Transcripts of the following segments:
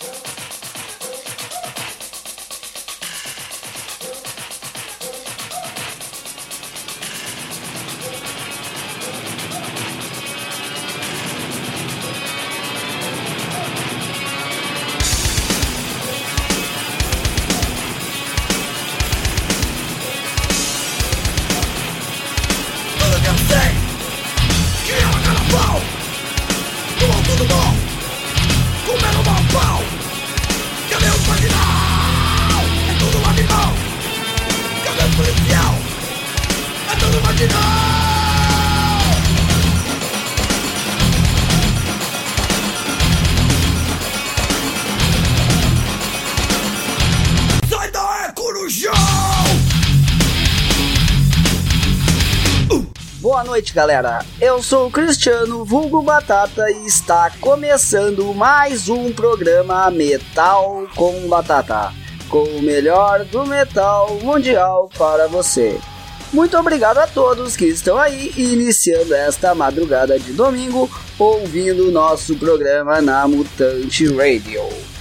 Bye. Noite, galera. Eu sou o Cristiano Vulgo Batata e está começando mais um programa Metal com Batata, com o melhor do metal mundial para você. Muito obrigado a todos que estão aí iniciando esta madrugada de domingo ouvindo nosso programa na Mutante Radio.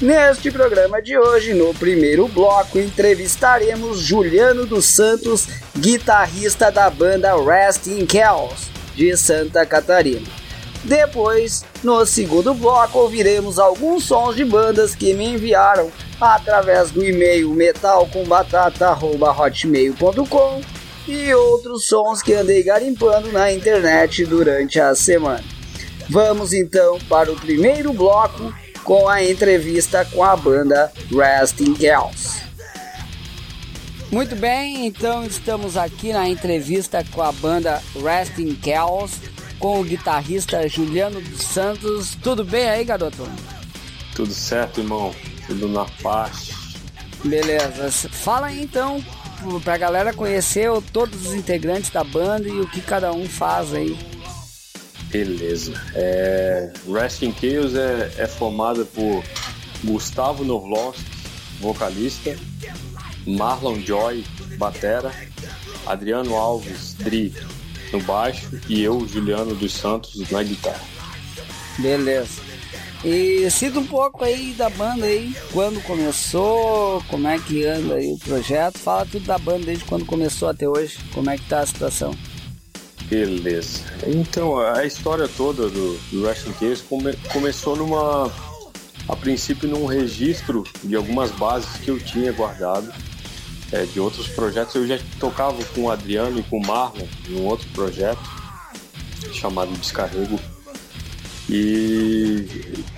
Neste programa de hoje, no primeiro bloco, entrevistaremos Juliano dos Santos, guitarrista da banda Rest in Chaos, de Santa Catarina. Depois, no segundo bloco, ouviremos alguns sons de bandas que me enviaram através do e-mail metalcombatata.hotmail.com e outros sons que andei garimpando na internet durante a semana. Vamos então para o primeiro bloco com a entrevista com a banda Resting Girls. Muito bem, então estamos aqui na entrevista com a banda Resting Girls com o guitarrista Juliano dos Santos. Tudo bem aí, garoto? Tudo certo, irmão. Tudo na paz. Beleza. Fala aí então pra galera conhecer todos os integrantes da banda e o que cada um faz aí. Beleza. É, Resting Chaos é, é formada por Gustavo Norlosk, vocalista, Marlon Joy, batera, Adriano Alves, Dri, no baixo e eu, Juliano dos Santos, na guitarra. Beleza. E cita um pouco aí da banda aí, quando começou, como é que anda aí o projeto, fala tudo da banda desde quando começou até hoje, como é que tá a situação. Beleza. Então, a história toda do, do Wrestling Case come, começou numa. A princípio, num registro de algumas bases que eu tinha guardado é, de outros projetos. Eu já tocava com o Adriano e com o Marlon em um outro projeto chamado Descarrego. E,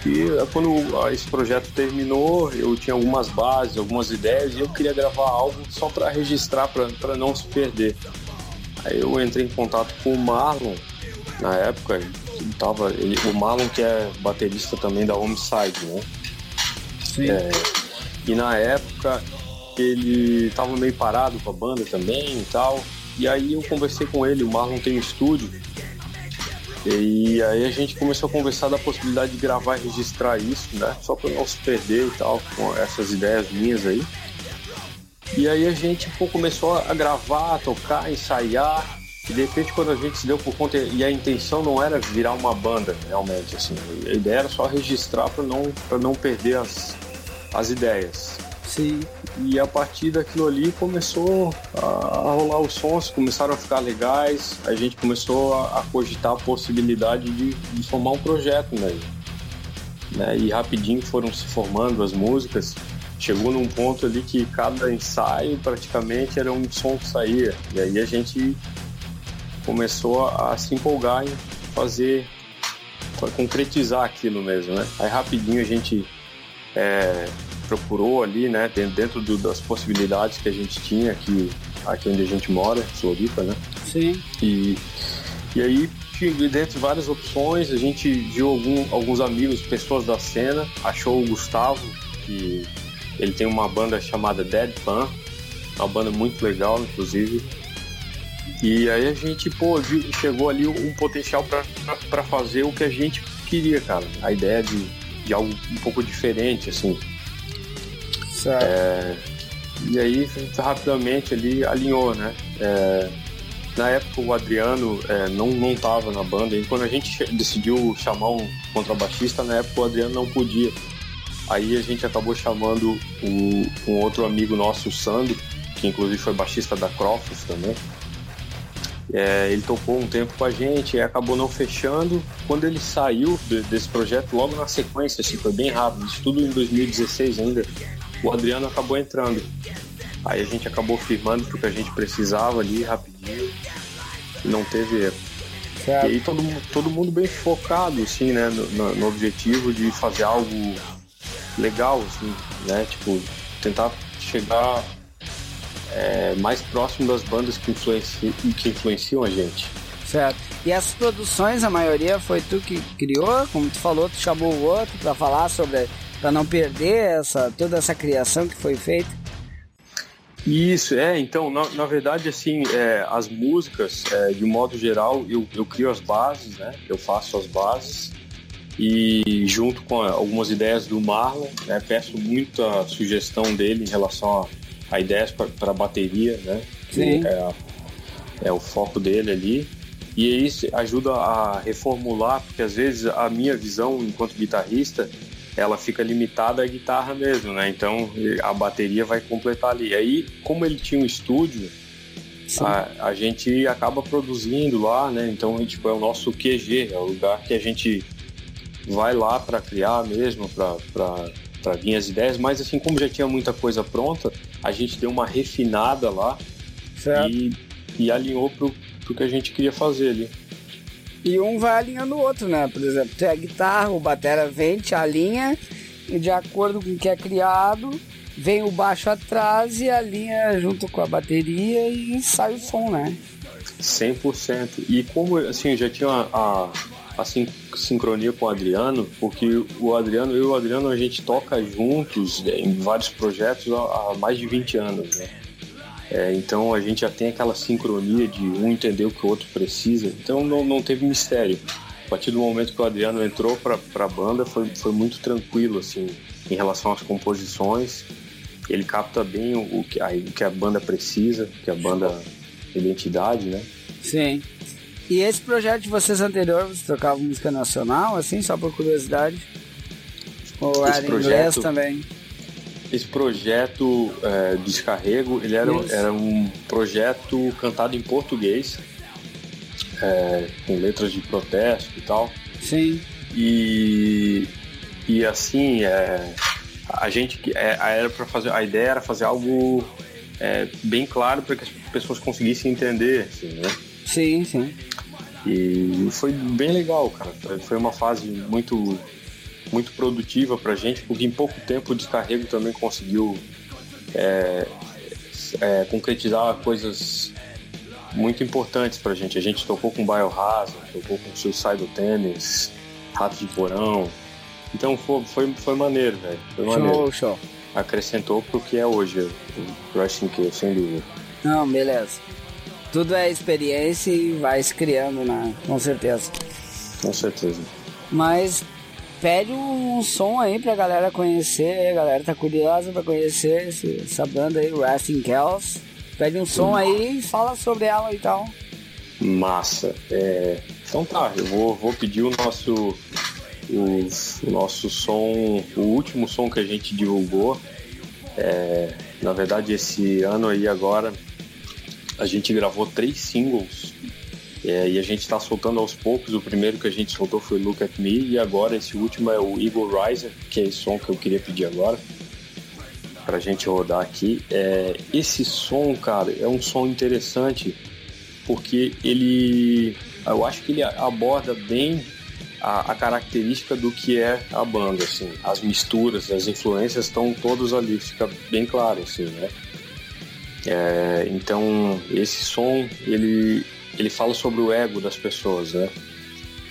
e quando esse projeto terminou, eu tinha algumas bases, algumas ideias e eu queria gravar algo só para registrar, para não se perder. Aí eu entrei em contato com o Marlon, na época, tava, ele, o Marlon que é baterista também da Homicide, né? Sim. É, e na época ele tava meio parado com a banda também e tal. E aí eu conversei com ele, o Marlon tem um estúdio. E aí a gente começou a conversar da possibilidade de gravar e registrar isso, né? Só para não se perder e tal, com essas ideias minhas aí. E aí a gente pô, começou a gravar, a tocar, ensaiar. E de repente quando a gente se deu por conta, e a intenção não era virar uma banda, realmente, assim. A ideia era só registrar para não, pra não perder as, as ideias. Sim. E a partir daquilo ali começou a, a rolar os sons, começaram a ficar legais, a gente começou a, a cogitar a possibilidade de, de formar um projeto mesmo. Né? E rapidinho foram se formando as músicas chegou num ponto ali que cada ensaio praticamente era um som que saía. E aí a gente começou a, se empolgar em fazer, para concretizar aquilo mesmo, né? Aí rapidinho a gente é, procurou ali, né, dentro do, das possibilidades que a gente tinha aqui, aqui onde a gente mora, Floripa, né? Sim. E, e aí, dentro de várias opções, a gente viu algum, alguns amigos, pessoas da cena, achou o Gustavo, que ele tem uma banda chamada Dead Pan, uma banda muito legal, inclusive. E aí a gente, pô, viu, chegou ali um potencial para fazer o que a gente queria, cara. A ideia de, de algo um pouco diferente, assim. Certo. É, e aí, rapidamente ali alinhou, né? É, na época o Adriano é, não não estava na banda e quando a gente decidiu chamar um contrabaixista na época o Adriano não podia Aí a gente acabou chamando o, um outro amigo nosso, o Sandro, que inclusive foi baixista da Crofts também. É, ele tocou um tempo com a gente e acabou não fechando. Quando ele saiu de, desse projeto, logo na sequência, assim, foi bem rápido, isso tudo em 2016 ainda, o Adriano acabou entrando. Aí a gente acabou firmando porque a gente precisava ali rapidinho e não teve erro. Certo. E aí todo, todo mundo bem focado, assim, né, no, no objetivo de fazer algo legal, assim, né, tipo, tentar chegar é, mais próximo das bandas que, influenci, que influenciam a gente. Certo. E essas produções, a maioria foi tu que criou, como tu falou, tu chamou o outro para falar sobre, para não perder essa toda essa criação que foi feita. Isso, é, então, na, na verdade, assim, é, as músicas, é, de modo geral, eu, eu crio as bases, né, eu faço as bases, e junto com algumas ideias do Marlon, né, peço muita sugestão dele em relação a a ideia para bateria, né? Sim. É, é, o foco dele ali. E isso ajuda a reformular, porque às vezes a minha visão enquanto guitarrista, ela fica limitada à guitarra mesmo, né? Então a bateria vai completar ali. Aí, como ele tinha um estúdio, a, a, gente acaba produzindo lá, né? Então, tipo, é o nosso QG, é o lugar que a gente vai lá para criar mesmo, para vir as ideias. Mas assim, como já tinha muita coisa pronta, a gente deu uma refinada lá e, e, alinhou pro, pro que a gente queria fazer ali. E um vai alinhando o outro, né? Por exemplo, tem a guitarra, o batera vem, te alinha, e de acordo com o que é criado, vem o baixo atrás e alinha junto com a bateria e sai o som, né? 100%. E como assim, já tinha a, a, a sincronia com o Adriano, porque o Adriano, eu e o Adriano, a gente toca juntos né, em vários projetos há, há mais de 20 anos, né? É, então a gente já tem aquela sincronia de um entender o que o outro precisa, então não, não teve mistério. A partir do momento que o Adriano entrou para a banda, foi, foi muito tranquilo, assim, em relação às composições. Ele capta bem o, o, que, a, o que a banda precisa, que a banda identidade, né? Sim. E esse projeto de vocês anterior, você tocava música nacional, assim, só por curiosidade? Ou esse era projeto, inglês também? Esse projeto é, Descarrego, ele era, era um projeto cantado em português, é, com letras de protesto e tal. Sim. E, e assim, é, a gente é, era para fazer, a ideia era fazer algo é, bem claro para que as pessoas conseguissem entender, assim, né? Sim, sim. E foi bem legal, cara. Foi uma fase muito muito produtiva pra gente, porque em pouco tempo o descarrego também conseguiu é, é, concretizar coisas muito importantes pra gente. A gente tocou com Biohazard, tocou com Suicide Tennis, Rato de Porão. Então foi, foi, foi maneiro, velho. Foi maneiro. Show, show. Acrescentou pro que é hoje o Wrestling que sem dúvida. Não, beleza tudo é experiência e vai se criando, né? Com certeza. Com certeza. Mas pede um som aí pra galera conhecer, a galera tá curiosa pra conhecer esse, essa banda aí, Resting Kells. Pede um som aí e fala sobre ela e tal. Massa. É... Então tá, eu vou, vou pedir o nosso, o, o, nosso som, o último som que a gente divulgou. É, na verdade, esse ano aí agora a gente gravou três singles é, e a gente está soltando aos poucos. O primeiro que a gente soltou foi Look at Me e agora esse último é o Eagle Riser, que é esse som que eu queria pedir agora para a gente rodar aqui. É, esse som, cara, é um som interessante porque ele, eu acho que ele aborda bem a, a, característica do que é a banda, assim, as misturas, as influências estão todas ali, fica bem claro, assim, né? É, então esse som ele ele fala sobre o ego das pessoas, né?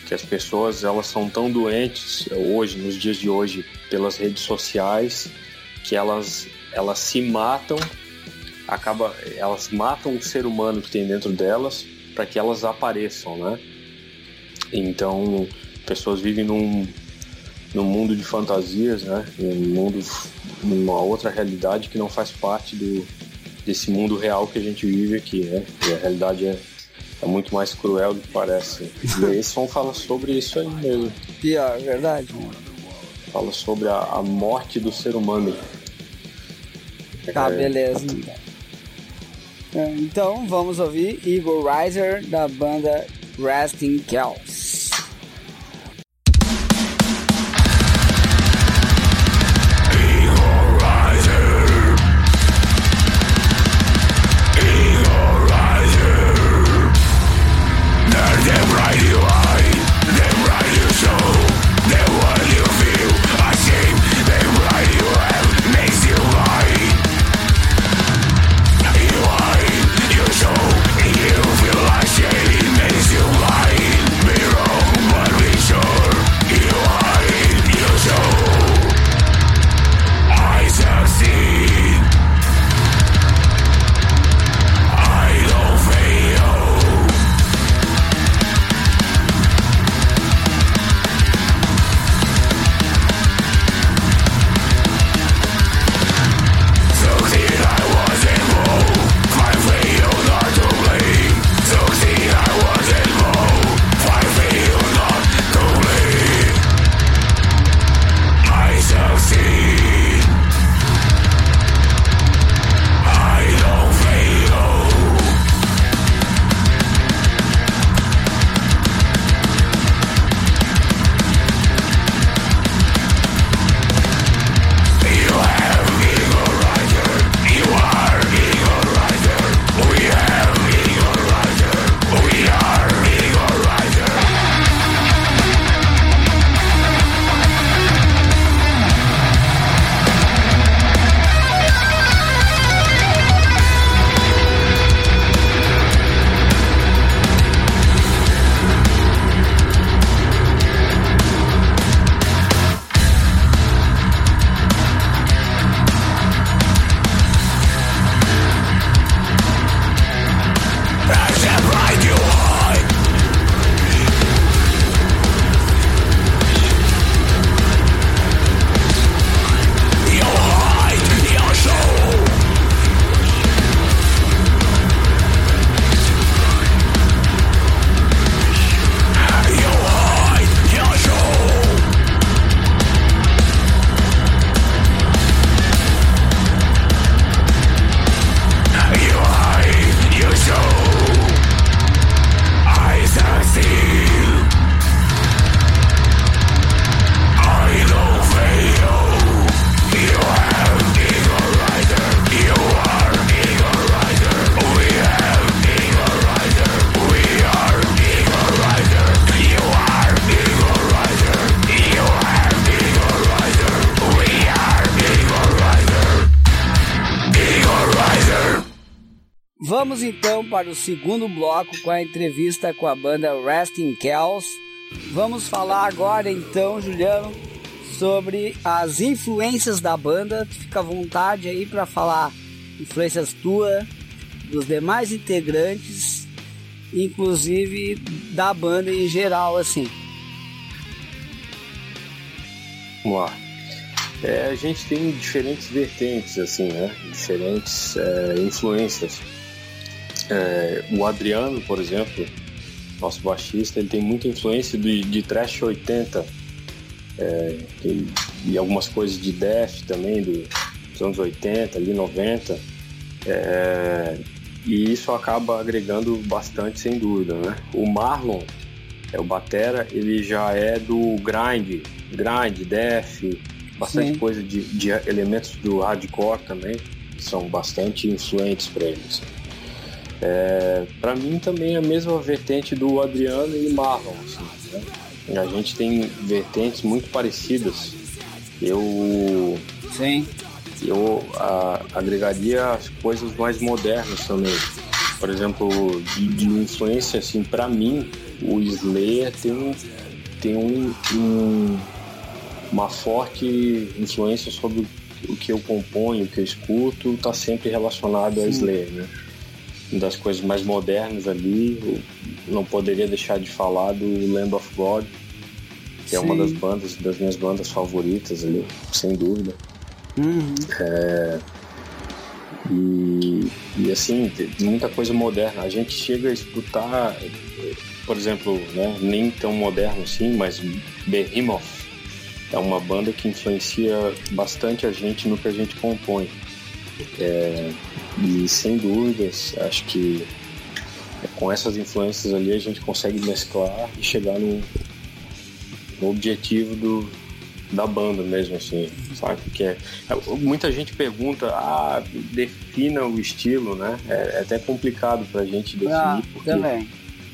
Que as pessoas elas são tão doentes hoje, nos dias de hoje, pelas redes sociais, que elas elas se matam, acaba elas matam o ser humano que tem dentro delas para que elas apareçam, né? Então pessoas vivem num num mundo de fantasias, né? Num mundo numa outra realidade que não faz parte do desse mundo real que a gente vive aqui, né? E a realidade é, é muito mais cruel do que parece. E esse som fala sobre isso aí mesmo. Pior, verdade, mano. Fala sobre a, a morte do ser humano. Tá, é... beleza. É, então vamos ouvir Eagle Riser da banda Resting Kells. Para o segundo bloco com a entrevista com a banda Resting Kells. Vamos falar agora então, Juliano, sobre as influências da banda. Fica à vontade aí para falar influências tua, dos demais integrantes, inclusive da banda em geral, assim. Vamos lá. É, a gente tem diferentes vertentes, assim, né? Diferentes é, influências. É, o Adriano, por exemplo, nosso baixista, ele tem muita influência de, de Trash 80 é, e, e, algumas coisas de Death também, do, dos anos 80, ali 90. É, e isso acaba agregando bastante, sem dúvida, né? O Marlon, é o batera, ele já é do grind, grind, death, bastante Sim. coisa de, de elementos do hardcore também, que são bastante influentes para eles. É, para mim também é a mesma vertente do Adriano e Marlon. Assim, né? A gente tem vertentes muito parecidas. Eu. Sim. Eu a, agregaria as coisas mais modernas também. Por exemplo, de, de influência, assim, para mim, o Slayer tem, um, tem um, um, uma forte influência sobre o que eu componho, o que eu escuto, está sempre relacionado Sim. a Slayer, né? Das coisas mais modernas ali, não poderia deixar de falar do Lamb of God, que Sim. é uma das bandas, das minhas bandas favoritas ali, sem dúvida. Uhum. É, e, e assim, muita coisa moderna. A gente chega a escutar, por exemplo, né, nem tão moderno assim, mas Behemoth, é uma banda que influencia bastante a gente no que a gente compõe. É, e sem dúvidas, acho que com essas influências ali a gente consegue mesclar e chegar no, no objetivo do, da banda mesmo, assim, sabe? Que é, muita gente pergunta, ah, defina o estilo, né? É, é até complicado pra gente definir, ah, porque também.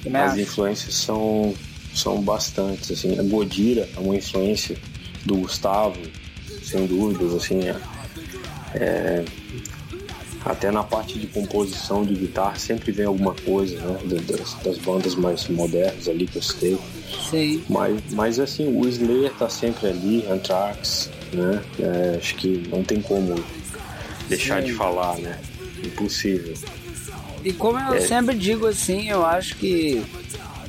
Também as acho. influências são, são bastantes, assim. A Godira é uma influência do Gustavo, sem dúvidas, assim, é, é, até na parte de composição de guitarra sempre vem alguma coisa, né, das, das bandas mais modernas ali que eu citei. Sim. Mas, mas assim, o Slayer tá sempre ali, Anthrax, né, é, acho que não tem como deixar Sim. de falar, né, impossível. E como eu é. sempre digo assim, eu acho que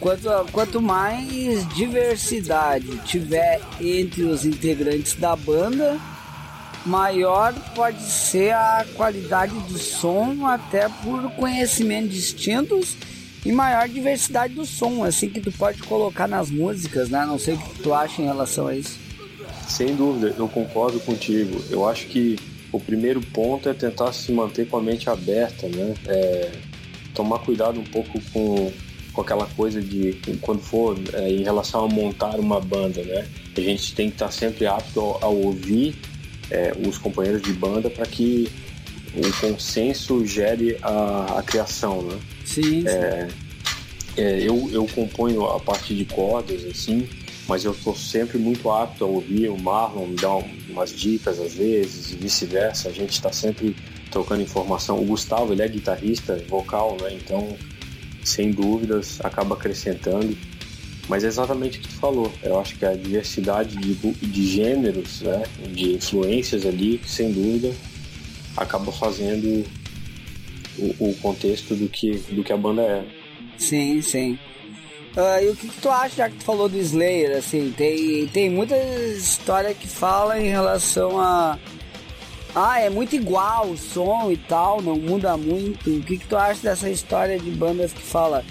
quanto, quanto mais diversidade tiver entre os integrantes da banda, maior pode ser a qualidade do som, até por conhecimentos distintos e maior diversidade do som, assim que tu pode colocar nas músicas, né? Não sei o que tu acha em relação a isso. Sem dúvida, eu concordo contigo. Eu acho que o primeiro ponto é tentar se manter com a mente aberta, né? É, tomar cuidado um pouco com, com aquela coisa de quando for é, em relação a montar uma banda, né? A gente tem que estar sempre apto a, a ouvir é, os companheiros de banda para que o consenso gere a, a criação, né? Sim. sim. É, é, eu, eu componho a parte de cordas, assim, mas eu estou sempre muito apto a ouvir o Marlon me dá umas dicas às vezes e vice-versa. A gente está sempre trocando informação. O Gustavo, ele é guitarrista, vocal, né? Então, sem dúvidas, acaba acrescentando. Mas é exatamente o que tu falou. Eu acho que a diversidade de, de gêneros, né? De influências ali, sem dúvida, acaba fazendo o, o contexto do que, do que a banda é. Sim, sim. Uh, e o que, que, tu acha, já que tu falou do Slayer, assim, tem, tem muita história que fala em relação a. Ah, é muito igual o som e tal, não muda muito. O que, que tu acha dessa história de bandas que fala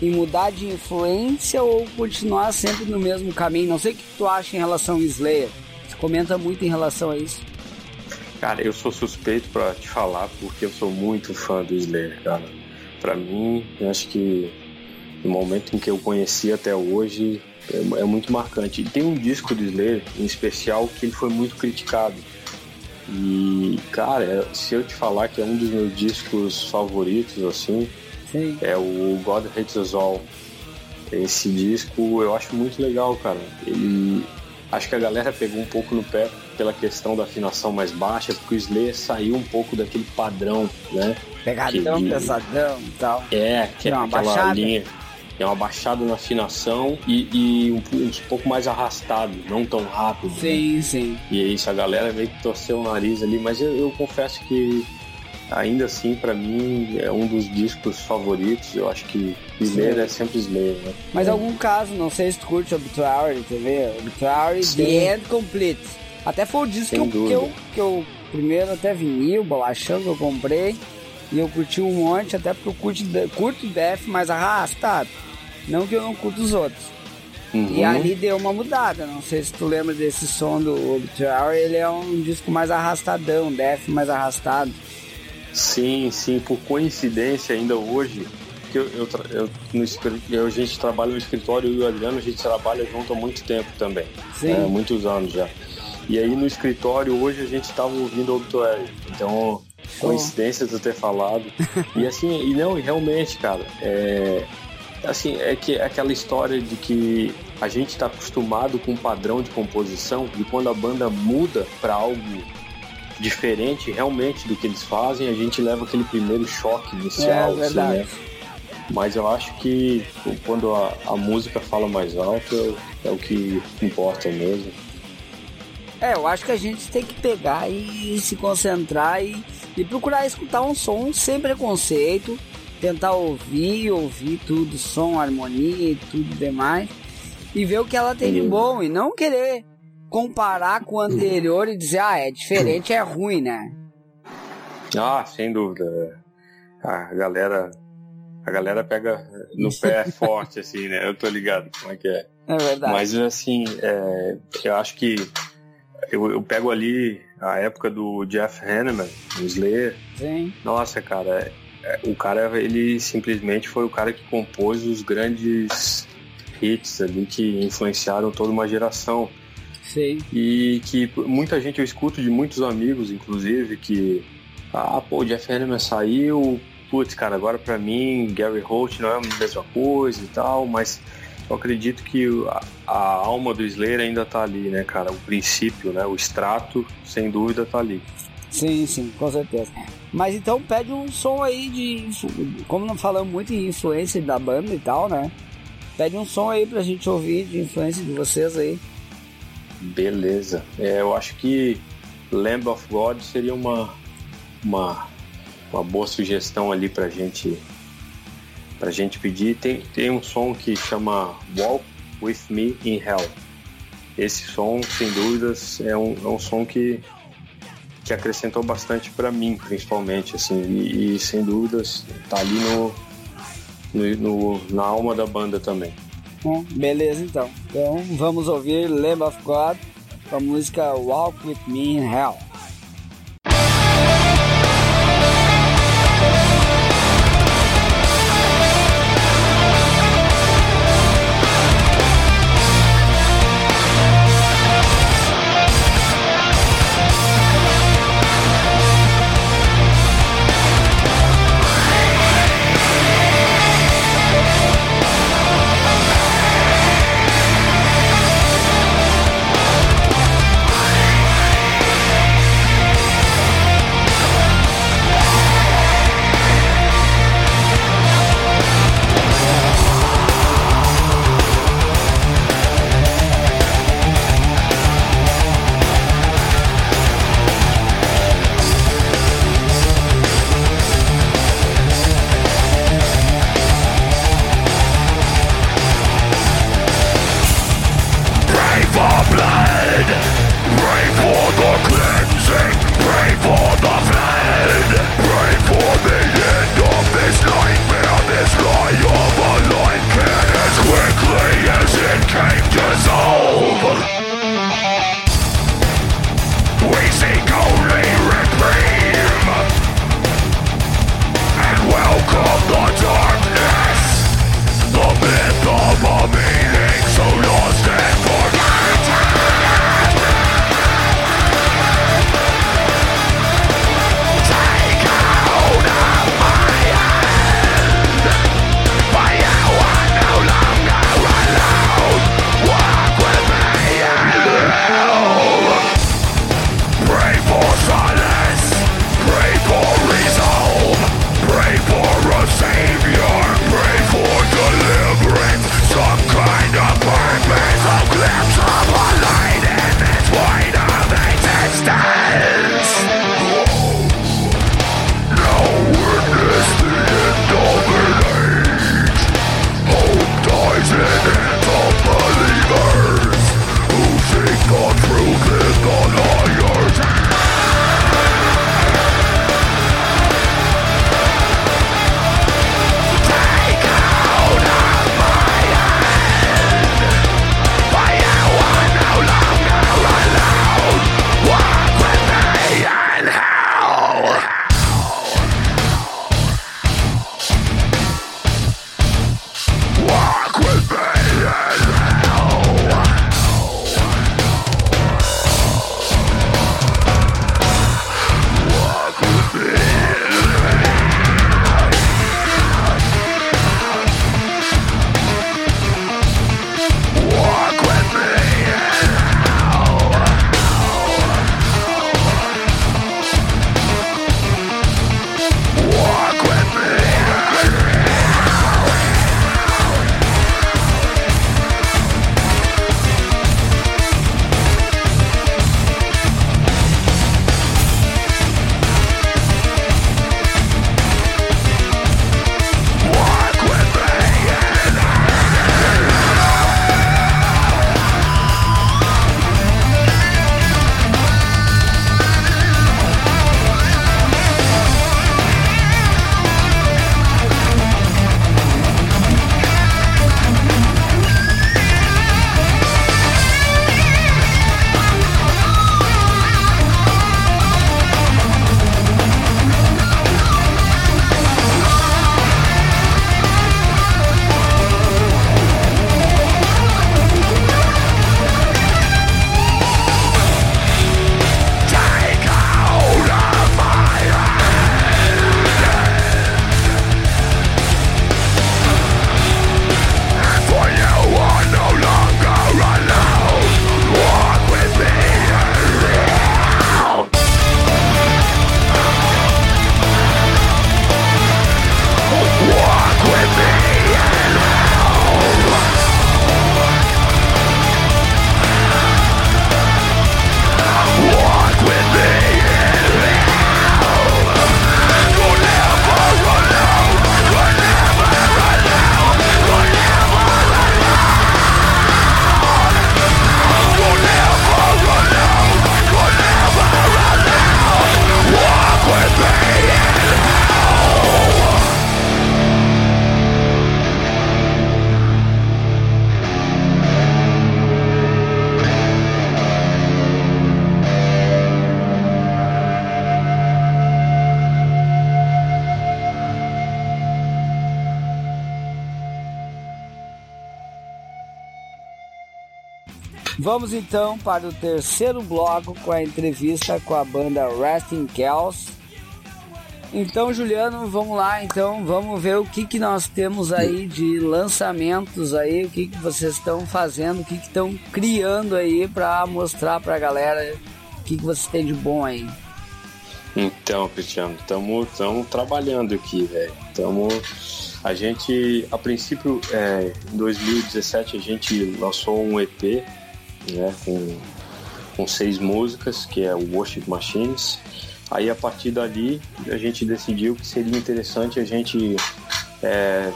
em mudar de influência ou continuar sempre no mesmo caminho? Não sei o que, tu acha em relação ao Slayer. Você comenta muito em relação a isso. Cara, eu sou suspeito para te falar porque eu sou muito fã do Slayer, cara. Para mim, eu acho que no momento em que eu conheci até hoje é, é muito marcante. E tem um disco do Slayer em especial que ele foi muito criticado. E, cara, se eu te falar que é um dos meus discos favoritos, assim, Sim. é o God Hates Us All. Esse disco eu acho muito legal, cara. Ele. Acho que a galera pegou um pouco no pé pela questão da afinação mais baixa, porque o Slayer saiu um pouco daquele padrão, né? Pegadão, que, pesadão e tal. É, que é aquela baixada. linha é uma baixada na afinação e, e um, um, pouco mais arrastado, não tão rápido. Né? Sim, né? sim. E é isso, a galera meio que torceu o nariz ali, mas eu, eu confesso que ainda assim, para mim, é um dos discos favoritos. Eu acho que Slayer é sempre Slayer, né? Mas é. algum caso, não sei se tu curte Obituary, quer ver? Obituary Sim. The End Complete. Até foi o disco que eu, que eu, que eu, primeiro até vinil, bolachão que eu comprei. E eu curti um monte, até porque eu curto, curto Death mais arrastado. Não que eu não curto os outros. Uhum. E ali deu uma mudada. Não sei se tu lembra desse som do Obituary. Ele é um disco mais arrastadão, Death mais arrastado. Sim, sim. Por coincidência, ainda hoje, que eu, eu, eu, no, a gente trabalha no escritório e o Adriano a gente trabalha junto há muito tempo também. Sim. É, muitos anos já. E aí no escritório hoje a gente estava ouvindo o Obituary. Então, coincidência de ter falado. e assim, e não, realmente, cara, é, assim, é que é aquela história de que a gente está acostumado com um padrão de composição e quando a banda muda para algo diferente realmente do que eles fazem, a gente leva aquele primeiro choque inicial. É, assim, né? Mas eu acho que quando a, a música fala mais alto é, é o que importa mesmo. É, eu acho que a gente tem que pegar e se concentrar e, e procurar escutar um som sem preconceito, tentar ouvir, ouvir tudo, som, harmonia e tudo demais, e ver o que ela tem de bom, e não querer comparar com o anterior e dizer, ah, é diferente, é ruim, né? Ah, sem dúvida. A galera, a galera pega no pé forte, assim, né? Eu tô ligado como é que é. É verdade. Mas, assim, é, eu acho que eu, eu, pego ali a época do Jeff Hanneman, o Slayer. Sim. Nossa, cara, é, o cara, ele simplesmente foi o cara que compôs os grandes hits ali que influenciaram toda uma geração. Sim. E que muita gente, eu escuto de muitos amigos, inclusive, que ah, pô, o Jeff Hanneman saiu, putz, cara, agora para mim Gary Holt não é a mesma coisa e tal, mas eu acredito que a, a, alma do Slayer ainda tá ali, né, cara? O princípio, né? O extrato, sem dúvida, tá ali. Sim, sim, com certeza. Mas então pede um som aí de. Como não falamos muito em influência da banda e tal, né? Pede um som aí pra gente ouvir de influência de vocês aí. Beleza. É, eu acho que Lamb of God seria uma, uma, uma boa sugestão ali pra gente pra gente pedir. Tem, tem um som que chama Walk With Me in Hell. Esse som, sem dúvidas, é um, é um som que, que acrescentou bastante para mim, principalmente, assim, e, e, sem dúvidas tá ali no, no, no, na alma da banda também. Beleza então. Então vamos ouvir Lamb of God com a música Walk With Me in Hell. Vamos então para o terceiro bloco com a entrevista com a banda Resting Kells. Então, Juliano, vamos lá. Então, vamos ver o que, que nós temos aí de lançamentos aí, o que, que vocês estão fazendo, o que estão criando aí para mostrar para a galera o que, que vocês têm de bom aí. Então, Cristiano, estamos trabalhando aqui, velho. Estamos. A gente, a princípio, é, em 2017, a gente lançou um EP né, com, com seis músicas, que é o Worship Machines. Aí, a partir dali, a gente decidiu que seria interessante a gente é,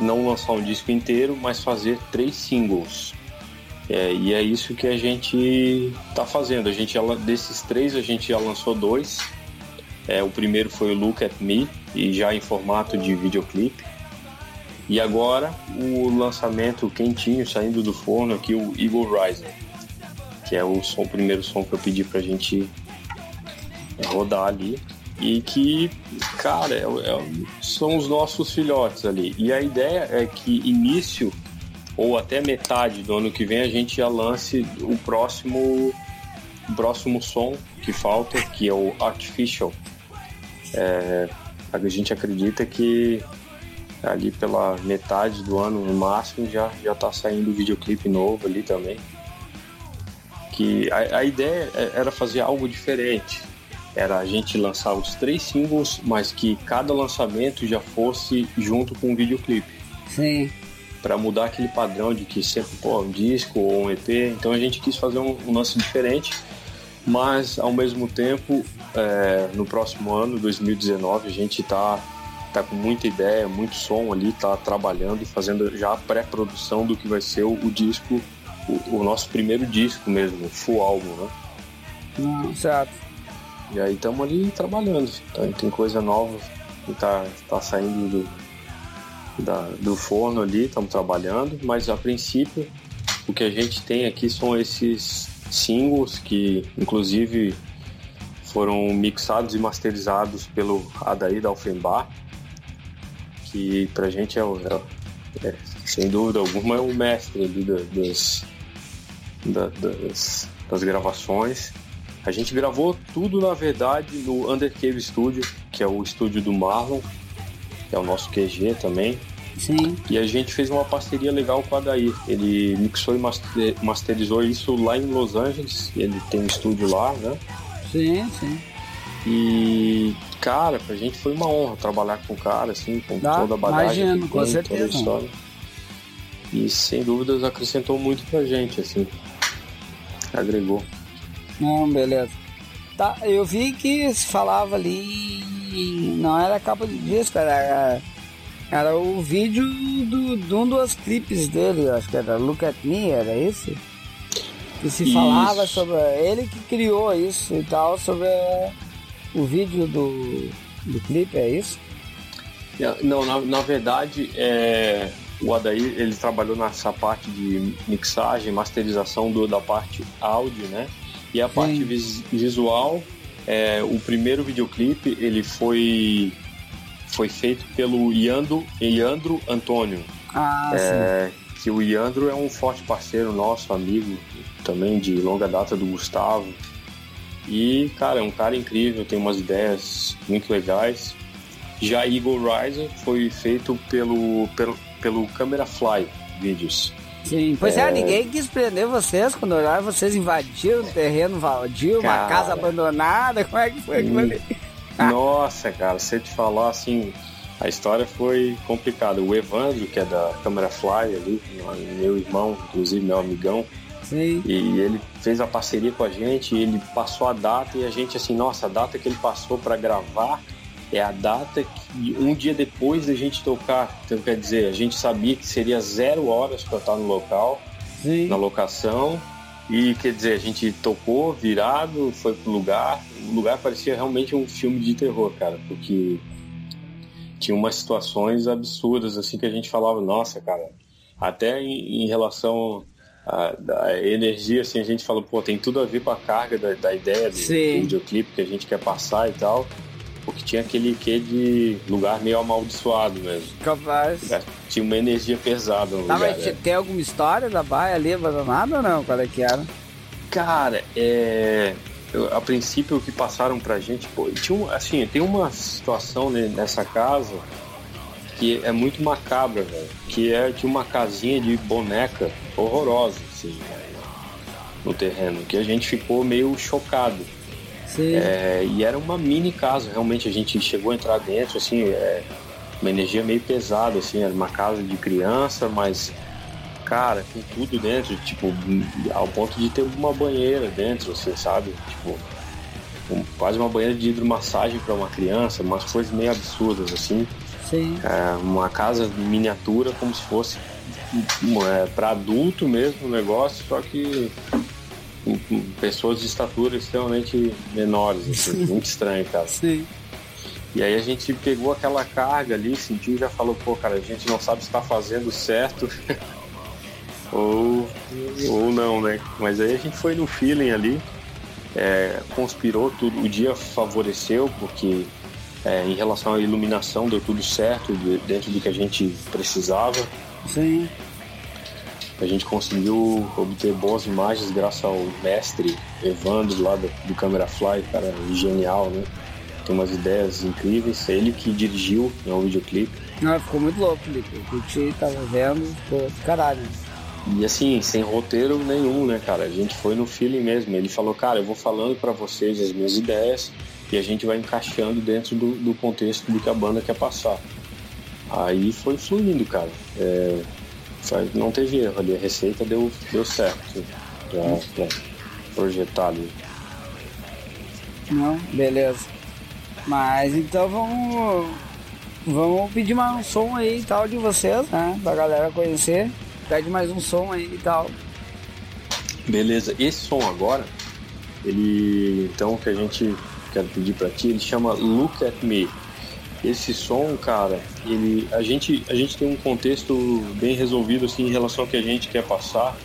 não lançar um disco inteiro, mas fazer três singles. É, e é isso que a gente está fazendo. A gente desses três a gente já lançou dois é, o primeiro foi o Look at Me, e já em formato de videoclipe. E agora o lançamento quentinho, saindo do forno aqui, o Eagle Rising, que é o, som, o primeiro som que eu pedi pra gente rodar ali. E que, cara, é, é, são os nossos filhotes ali. E a ideia é que início ou até metade do ano que vem a gente já lance o próximo, o próximo som que falta, que é o Artificial é, a gente acredita que ali pela metade do ano, no máximo, já já tá saindo o videoclipe novo ali também. Que a, a ideia é, era fazer algo diferente. Era a gente lançar os três singles, mas que cada lançamento já fosse junto com um videoclipe. Sim. Para mudar aquele padrão de que sempre, pô, um disco ou um EP. Então a gente quis fazer um, um lance diferente mas ao mesmo tempo, é, no próximo ano, 2019, a gente está tá com muita ideia, muito som ali, tá trabalhando fazendo já a pré-produção do que vai ser o, o disco, o, o, nosso primeiro disco mesmo, full álbum, né? Hum, certo. E aí estamos ali trabalhando, tá, tem coisa nova que tá, tá saindo do, da, do forno ali, estamos trabalhando, mas a princípio o que a gente tem aqui são esses singles que, inclusive, foram mixados e masterizados pelo Adair da Alfenbar, que pra gente é, é, é, sem dúvida alguma é o mestre ali das, das, das gravações. A gente gravou tudo, na verdade, no Undercave Studio, que é o estúdio do Marlon, que é o nosso QG também. Sim. E a gente fez uma parceria legal com a Daí. Ele mixou e masterizou isso lá em Los Angeles. Ele tem um estúdio lá, né? Sim, sim. E, cara, pra gente foi uma honra trabalhar com o cara, assim, com ah, toda a bagagem. Imagino, com certeza. E sem dúvidas acrescentou muito pra gente, assim. Agregou. Não, beleza. Tá, eu vi que se falava ali. Não era capa de disco, era era o vídeo do, de um dos clipes dele, acho que era Look at Me, era isso? Que se isso. falava sobre. Ele que criou isso e tal, sobre o vídeo do, do clipe, é isso? Não, na, na verdade, é, o Adair ele trabalhou nessa parte de mixagem, masterização do, da parte áudio, né? E a Sim. parte vis, visual, é, o primeiro videoclipe ele foi foi feito pelo Iandro, Iandro Antônio. Ah, é, sim. Que o Iandro é um forte parceiro nosso, amigo também de longa data do Gustavo. E, cara, é um cara incrível, tem umas ideias muito legais. Já Eagle Riser foi feito pelo, pelo, pelo Camera Fly Vídeos. Sim, pois é, é ninguém quis prender vocês quando olharam, vocês invadiram um terreno vadio, uma casa abandonada, como é que foi aquilo ali? Nossa, cara, se eu te falar assim, a história foi complicada. O Evandro, que é da Câmera Fly ali, meu irmão, inclusive meu amigão, Sim. e ele fez a parceria com a gente, ele passou a data e a gente assim, nossa, a data que ele passou para gravar é a data que um dia depois da gente tocar. Então, quer dizer, a gente sabia que seria zero horas para estar no local, Sim. na locação. E quer dizer, a gente tocou virado, foi pro lugar. O lugar parecia realmente um filme de terror, cara, porque tinha umas situações absurdas assim que a gente falava, nossa, cara, até em, em relação à, energia, assim, a gente falou, pô, tem tudo a ver com a carga da, da ideia do, do videoclipe que a gente quer passar e tal. Porque tinha aquele quê de lugar meio amaldiçoado mesmo. Capaz. É, tinha uma energia pesada no tá, lugar. Mas é. tem alguma história da baia ali abandonada ou não? Qual é que era? Cara, é. Eu, a princípio o que passaram pra gente, pô, tinha um, assim, tem uma situação nessa casa que é muito macabra, velho. Que é de uma casinha de boneca horrorosa, assim, no terreno, que a gente ficou meio chocado. É, e era uma mini casa, realmente a gente chegou a entrar dentro, assim, é, uma energia meio pesada, assim, era uma casa de criança, mas cara, com tudo dentro, tipo, ao ponto de ter uma banheira dentro, você sabe? Tipo, um, quase uma banheira de hidromassagem para uma criança, umas coisas meio absurdas, assim. Sim. É, uma casa miniatura, como se fosse é, para adulto mesmo o negócio, só que pessoas de estatura extremamente menores, assim, muito estranho, cara. Sim. E aí a gente pegou aquela carga ali, sentiu e já falou, pô, cara, a gente não sabe se está fazendo certo ou, ou não, né? Mas aí a gente foi no feeling ali, é, conspirou tudo, o dia favoreceu, porque é, em relação à iluminação deu tudo certo dentro do que a gente precisava. Sim. A gente conseguiu obter boas imagens graças ao mestre Evandro lá do, do Camera Fly, cara, genial, né? Tem umas ideias incríveis. Ele que dirigiu né, o videoclipe. Não, ficou muito louco, Felipe. Eu curti, tava vendo, ficou caralho. E assim, sem roteiro nenhum, né, cara? A gente foi no feeling mesmo. Ele falou, cara, eu vou falando para vocês as minhas ideias e a gente vai encaixando dentro do, do, contexto do que a banda quer passar. Aí foi fluindo, cara. É, não teve erro ali, a receita deu, deu certo pra, pra projetar ali. Não, beleza. Mas então vamos. Vamos pedir mais um som aí e tal de vocês, né? Pra galera conhecer. Pede mais um som aí e tal. Beleza, esse som agora, ele então que a gente quer pedir para ti, ele chama Look at Me. Esse som, cara, ele a gente a gente tem um contexto bem resolvido assim em relação ao que a gente quer passar.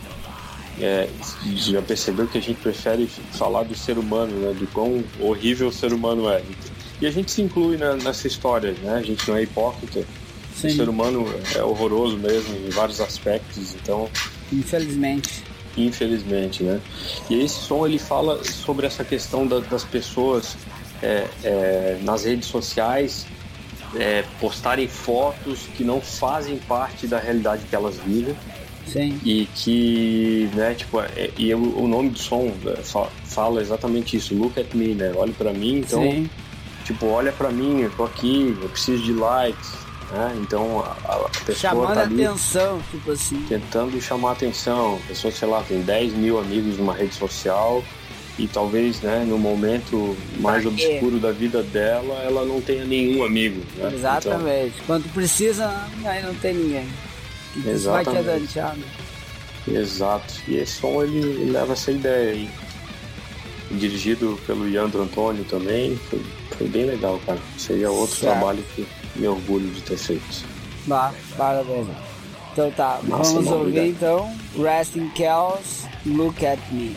É, já percebeu que a gente prefere falar do ser humano, né? Do quão horrível o ser humano é. E a gente se inclui né, nessa história, né? A gente não é hipócrita. Sim. O ser humano é horroroso mesmo em vários aspectos, então. Infelizmente. Infelizmente, né? E esse som ele fala sobre essa questão da, das pessoas é, é, nas redes sociais é, postarem fotos que não fazem parte da realidade que elas vivem. Sim. E que, né, tipo, é, e o, o, nome do som é, fala exatamente isso, look at me, né? Olhe para mim, então, Sim. tipo, olha para mim, eu tô aqui, eu preciso de likes, né? Então a, a pessoa Chamando tá ali atenção, tipo assim. Tentando chamar atenção. A pessoa, sei lá, tem 10 mil amigos numa rede social e talvez, né, no momento mais obscuro da vida dela, ela não tenha nenhum amigo. Né? Exatamente. Então, Quando precisa, aí não tem ninguém. Isso vai te? Exato. E esse som ele, leva essa ideia aí. Dirigido pelo Yandro Antônio também. Foi, foi bem legal, cara. Seria outro certo. trabalho que me orgulho de ter feito. Bah, parabéns. Então tá, Nossa, vamos ouvir obrigado. então Rest in Chaos, Look at Me.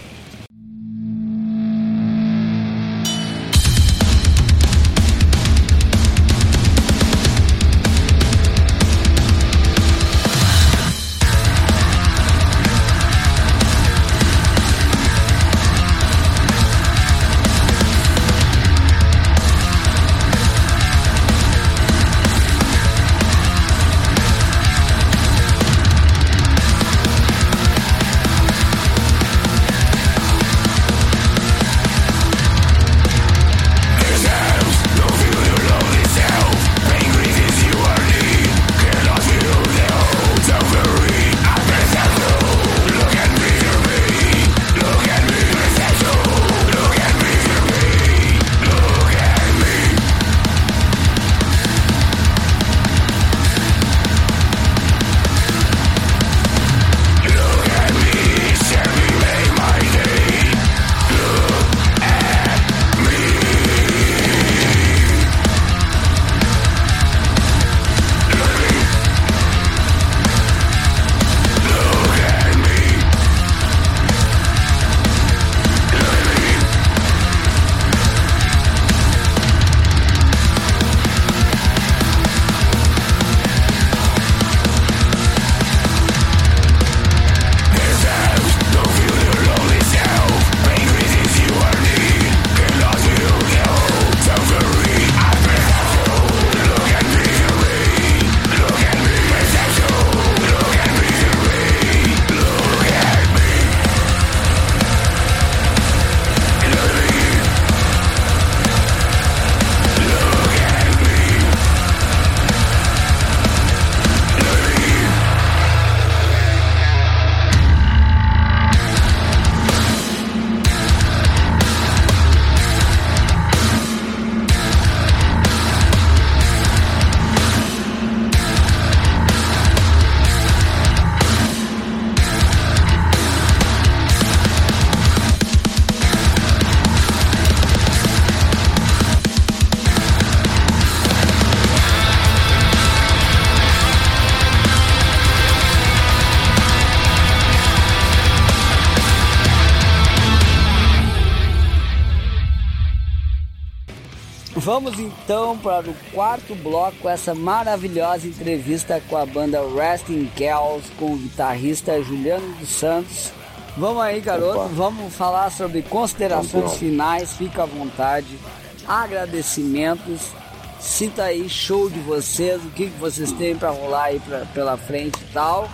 Vamos então para o quarto bloco, essa maravilhosa entrevista com a banda Resting Kells, com o guitarrista Juliano dos Santos. Vamos aí, garoto, Opa. vamos falar sobre considerações finais, fica à vontade. Agradecimentos, cita aí show de vocês, o que, que vocês têm para rolar aí pra, pela frente e tal.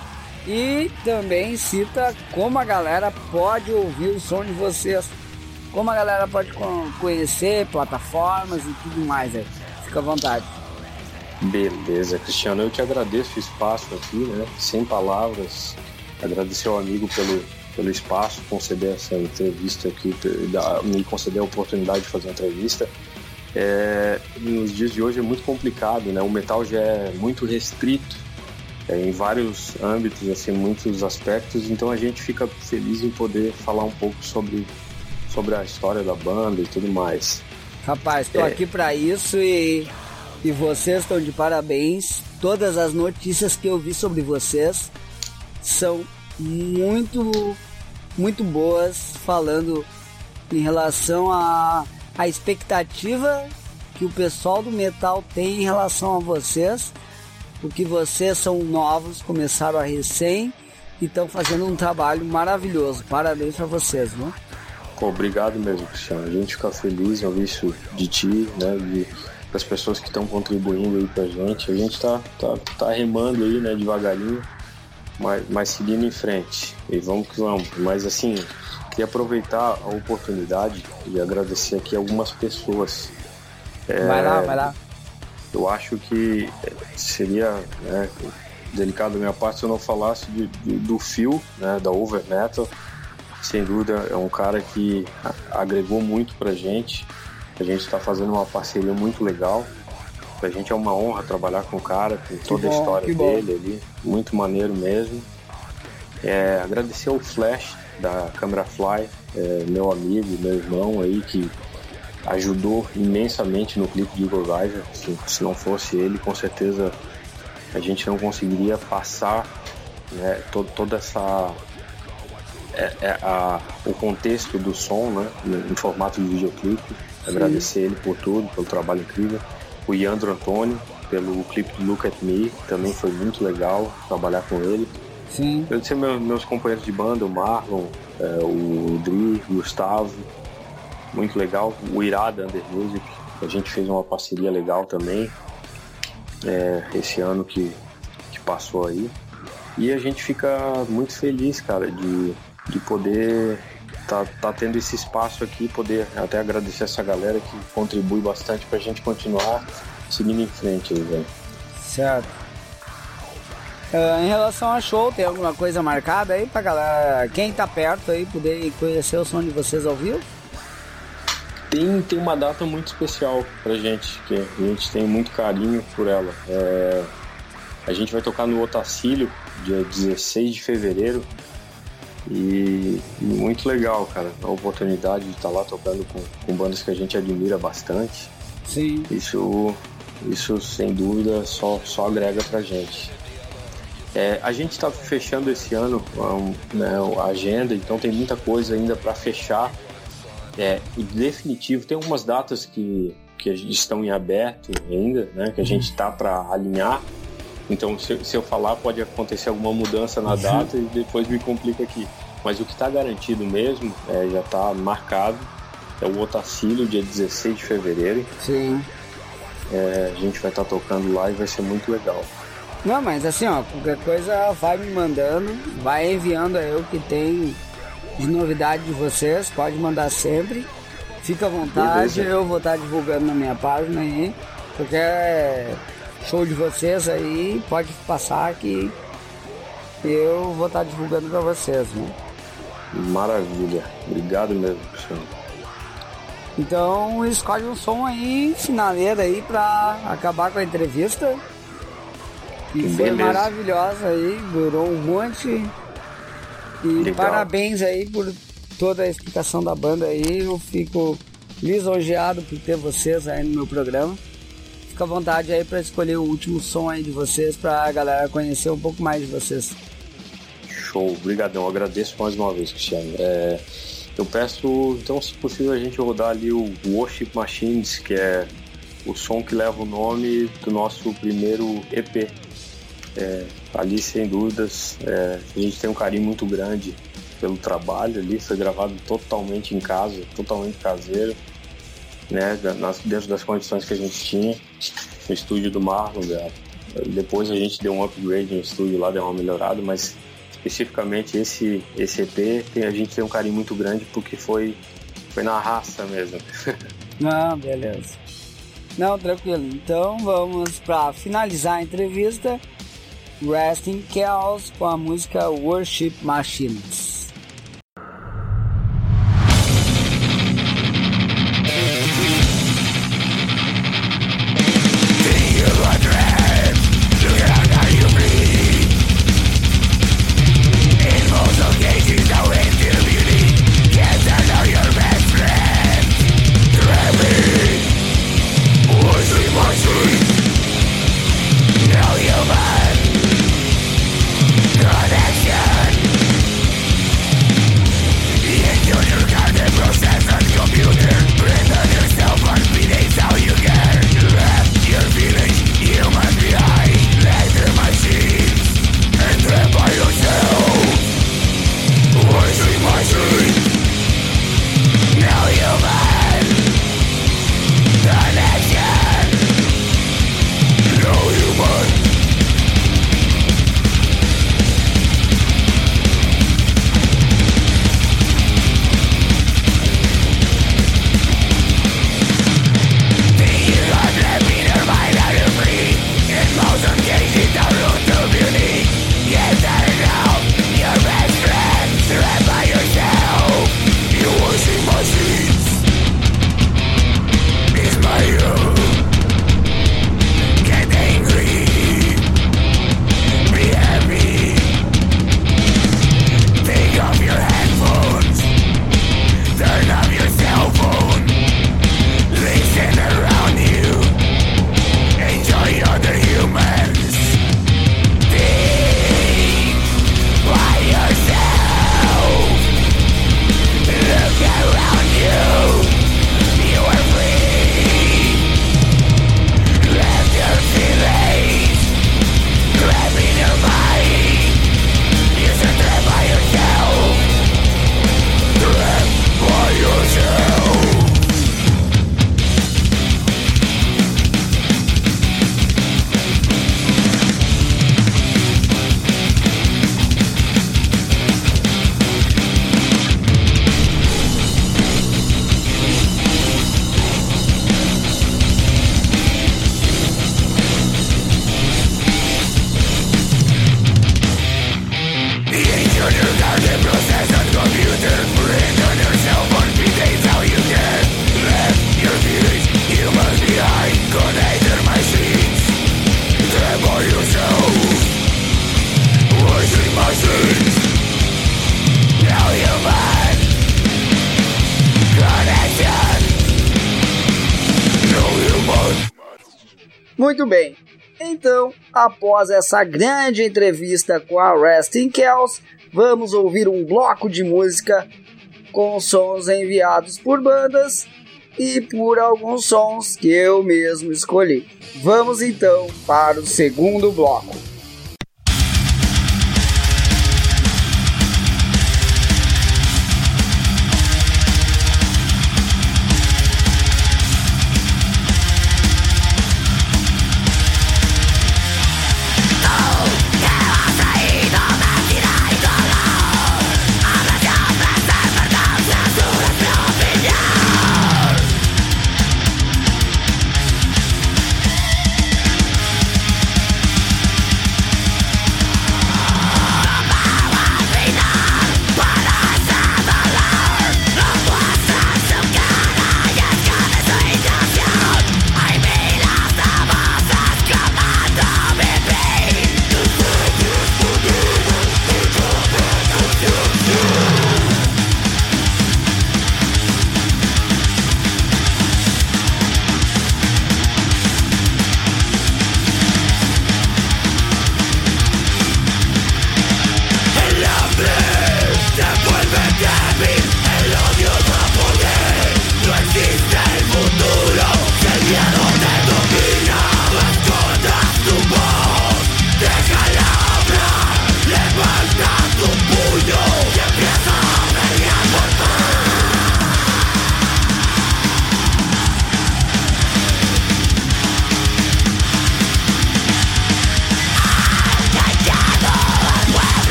E também cita como a galera pode ouvir o som de vocês como a galera pode conhecer plataformas e tudo mais aí. Fica à vontade. Beleza, Cristiano, eu te agradeço o espaço aqui, né? Sem palavras, agradecer ao amigo pelo, pelo espaço, conceder essa entrevista aqui, me conceder a oportunidade de fazer uma entrevista. É, nos dias de hoje é muito complicado, né? O metal já é muito restrito é, em vários âmbitos, assim, muitos aspectos. Então a gente fica feliz em poder falar um pouco sobre sobre a história da banda e tudo mais. Rapaz, estou é. aqui para isso e, e vocês estão de parabéns. Todas as notícias que eu vi sobre vocês são muito, muito boas, falando em relação à a, a expectativa que o pessoal do metal tem em relação a vocês, porque vocês são novos, começaram a recém e estão fazendo um trabalho maravilhoso. Parabéns para vocês, né? Pô, obrigado mesmo, Cristiano. A gente fica feliz em ouvir isso de ti, né? De, das pessoas que estão contribuindo aí pra gente. A gente tá, tá, tá remando aí, né, devagarinho, mas, mas seguindo em frente. E vamos que vamos. Mas assim, queria aproveitar a oportunidade e agradecer aqui algumas pessoas. É, vai lá, vai lá. Eu acho que seria né, delicado da minha parte se eu não falasse de, de, do Phil, né, da Over Metal sem dúvida é um cara que agregou muito pra gente. A gente está fazendo uma parceria muito legal. Pra gente é uma honra trabalhar com o cara, com toda bom, a história dele ali. Muito maneiro mesmo. É, agradecer ao Flash da Câmera Fly, é, meu amigo, meu irmão aí, que ajudou imensamente no clipe de Eagle Rider. Se, se não fosse ele, com certeza a gente não conseguiria passar né, todo, toda essa é, é a, o contexto do som, né, em formato de videoclipe. Sim. Agradecer ele por tudo, pelo trabalho incrível. O Iandro Antônio, pelo clipe do Look at Me, também foi muito legal trabalhar com ele. Sim. Agradecer meus, meus companheiros de banda, o Marlon, é, o Dri, o Gustavo, muito legal. O Irada Under Music, a gente fez uma parceria legal também é, esse ano que, que passou aí. E a gente fica muito feliz, cara, de de poder tá, tá tendo esse espaço aqui, poder até agradecer essa galera que contribui bastante pra gente continuar seguindo em frente aí, velho. Certo. Uh, em relação a show, tem alguma coisa marcada aí pra galera, quem tá perto aí, poder conhecer o som de vocês ao vivo? Tem, tem uma data muito especial pra gente, que a gente tem muito carinho por ela. É, a gente vai tocar no Otacílio, dia 16 de fevereiro, e muito legal, cara, a oportunidade de estar lá tocando com, com bandas que a gente admira bastante. Sim. Isso, isso sem dúvida só, só agrega pra gente. É, a gente está fechando esse ano um, né, a agenda, então tem muita coisa ainda para fechar. É, e definitivo, tem algumas datas que, que estão em aberto ainda, né, que a gente está para alinhar então, se, se, eu falar, pode acontecer alguma mudança na data e depois me complica aqui. Mas o que está garantido mesmo, é, já está marcado, é o Otacílio, dia 16 de fevereiro. Sim. É, a gente vai estar tá tocando lá e vai ser muito legal. Não, mas assim, ó, qualquer coisa vai me mandando, vai enviando aí o que tem de novidade de vocês, pode mandar sempre. Fica à vontade, Beleza. eu vou estar tá divulgando na minha página aí. Qualquer show de vocês aí, pode passar que eu vou estar divulgando para vocês, né? Maravilha, obrigado mesmo, Cristiano. Então escolhe um som aí, finaleira aí para acabar com a entrevista. E Beleza. foi maravilhosa aí, durou um monte. E Legal. parabéns aí por toda a explicação da banda aí. Eu fico lisonjeado por ter vocês aí no meu programa fica à vontade aí para escolher o último som aí de vocês para a galera conhecer um pouco mais de vocês. Show, obrigadão, agradeço mais uma vez, Cristiano. É, eu peço, então, se possível, a gente rodar ali o Worship Machines, que é o som que leva o nome do nosso primeiro EP. É, ali, sem dúvidas, é, a gente tem um carinho muito grande pelo trabalho ali, foi gravado totalmente em casa, totalmente caseiro, né, dentro das condições que a gente tinha, no estúdio do Marlon, né. depois a gente deu um upgrade no estúdio lá, deu uma melhorada, mas especificamente esse, esse EP, tem, a gente tem um carinho muito grande porque foi, foi na raça mesmo. Não, beleza. Não, tranquilo. Então vamos para finalizar a entrevista. Resting Chaos com a música Worship Machines. Após essa grande entrevista com a Resting Kells, vamos ouvir um bloco de música com sons enviados por bandas e por alguns sons que eu mesmo escolhi. Vamos então para o segundo bloco.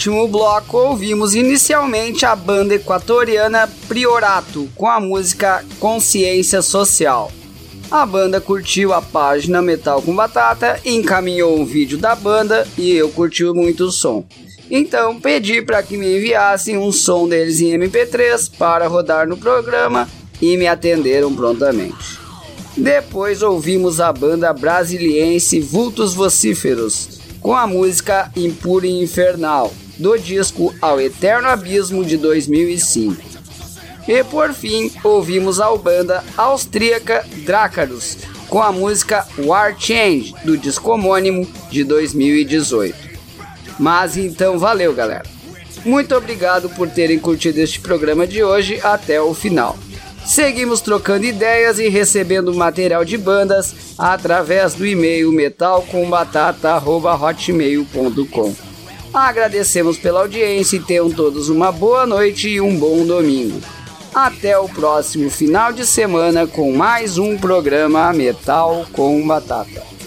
Último bloco, ouvimos inicialmente a banda equatoriana Priorato com a música Consciência Social. A banda curtiu a página Metal com Batata, encaminhou um vídeo da banda e eu curti muito o som. Então pedi para que me enviassem um som deles em MP3 para rodar no programa e me atenderam prontamente. Depois ouvimos a banda brasiliense Vultos Vocíferos com a música Impuro e Infernal do disco Ao Eterno Abismo de 2005. E por fim, ouvimos a banda austríaca Dracarus com a música War Change do disco homônimo de 2018. Mas então valeu, galera. Muito obrigado por terem curtido este programa de hoje até o final. Seguimos trocando ideias e recebendo material de bandas através do e-mail metalcombatata.hotmail.com. Agradecemos pela audiência e tenham todos uma boa noite e um bom domingo. Até o próximo final de semana com mais um programa Metal com Batata.